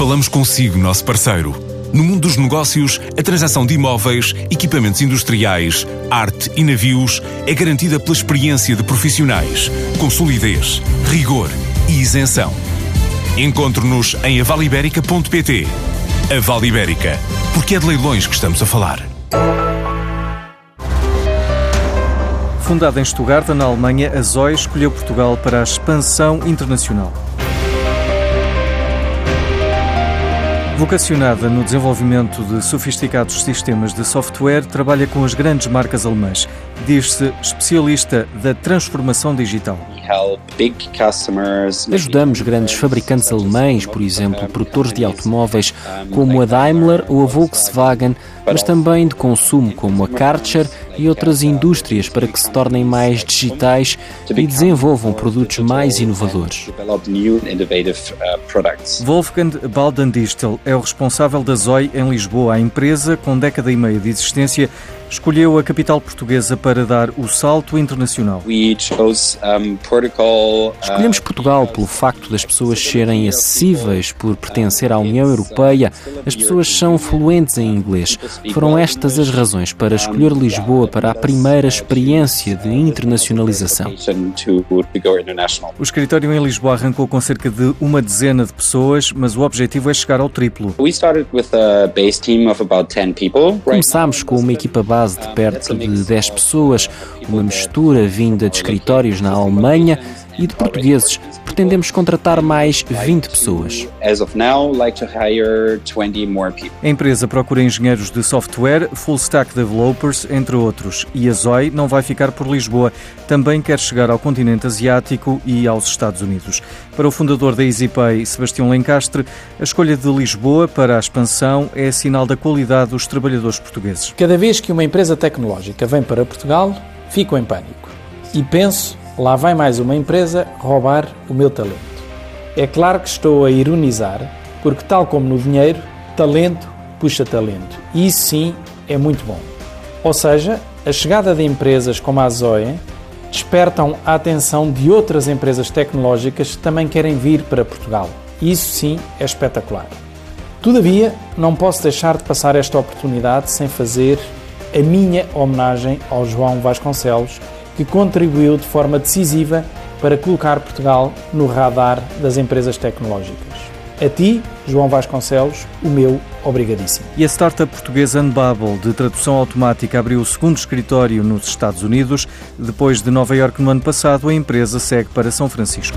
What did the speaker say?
Falamos consigo, nosso parceiro. No mundo dos negócios, a transação de imóveis, equipamentos industriais, arte e navios é garantida pela experiência de profissionais, com solidez, rigor e isenção. Encontre-nos em avaliberica.pt. A Vale Ibérica, porque é de leilões que estamos a falar. Fundada em Stuttgart, na Alemanha, a Zoe escolheu Portugal para a expansão internacional. Vocacionada no desenvolvimento de sofisticados sistemas de software, trabalha com as grandes marcas alemãs. Diz-se especialista da transformação digital. Ajudamos grandes fabricantes alemães, por exemplo, produtores de automóveis como a Daimler ou a Volkswagen, mas também de consumo como a Karcher e outras indústrias para que se tornem mais digitais e desenvolvam produtos mais inovadores. Wolfgang Baldendistel é o responsável da Zoe em Lisboa. A empresa, com década e meia de existência, escolheu a capital portuguesa para dar o salto internacional. Escolhemos Portugal pelo facto das pessoas serem acessíveis, por pertencer à União Europeia. As pessoas são fluentes em inglês. Foram estas as razões para escolher Lisboa para a primeira experiência de internacionalização. O escritório em Lisboa arrancou com cerca de uma dezena de pessoas, mas o objetivo é chegar ao triplo. Começámos com uma equipa base de perto de 10 pessoas, uma mistura vinda de escritórios na Alemanha e de portugueses. Pretendemos contratar mais 20 pessoas. A empresa procura engenheiros de software, full stack developers, entre outros. E a Zoe não vai ficar por Lisboa. Também quer chegar ao continente asiático e aos Estados Unidos. Para o fundador da EasyPay, Sebastião Lencastre, a escolha de Lisboa para a expansão é sinal da qualidade dos trabalhadores portugueses. Cada vez que uma empresa tecnológica vem para Portugal, fico em pânico. E penso lá vai mais uma empresa roubar o meu talento. É claro que estou a ironizar, porque, tal como no dinheiro, talento puxa talento. E isso sim é muito bom. Ou seja, a chegada de empresas como a Zoe despertam a atenção de outras empresas tecnológicas que também querem vir para Portugal. Isso sim é espetacular. Todavia, não posso deixar de passar esta oportunidade sem fazer a minha homenagem ao João Vasconcelos, que contribuiu de forma decisiva para colocar Portugal no radar das empresas tecnológicas. A ti, João Vasconcelos, o meu obrigadíssimo. E a startup portuguesa Unbubble, de tradução automática, abriu o segundo escritório nos Estados Unidos. Depois de Nova Iorque no ano passado, a empresa segue para São Francisco.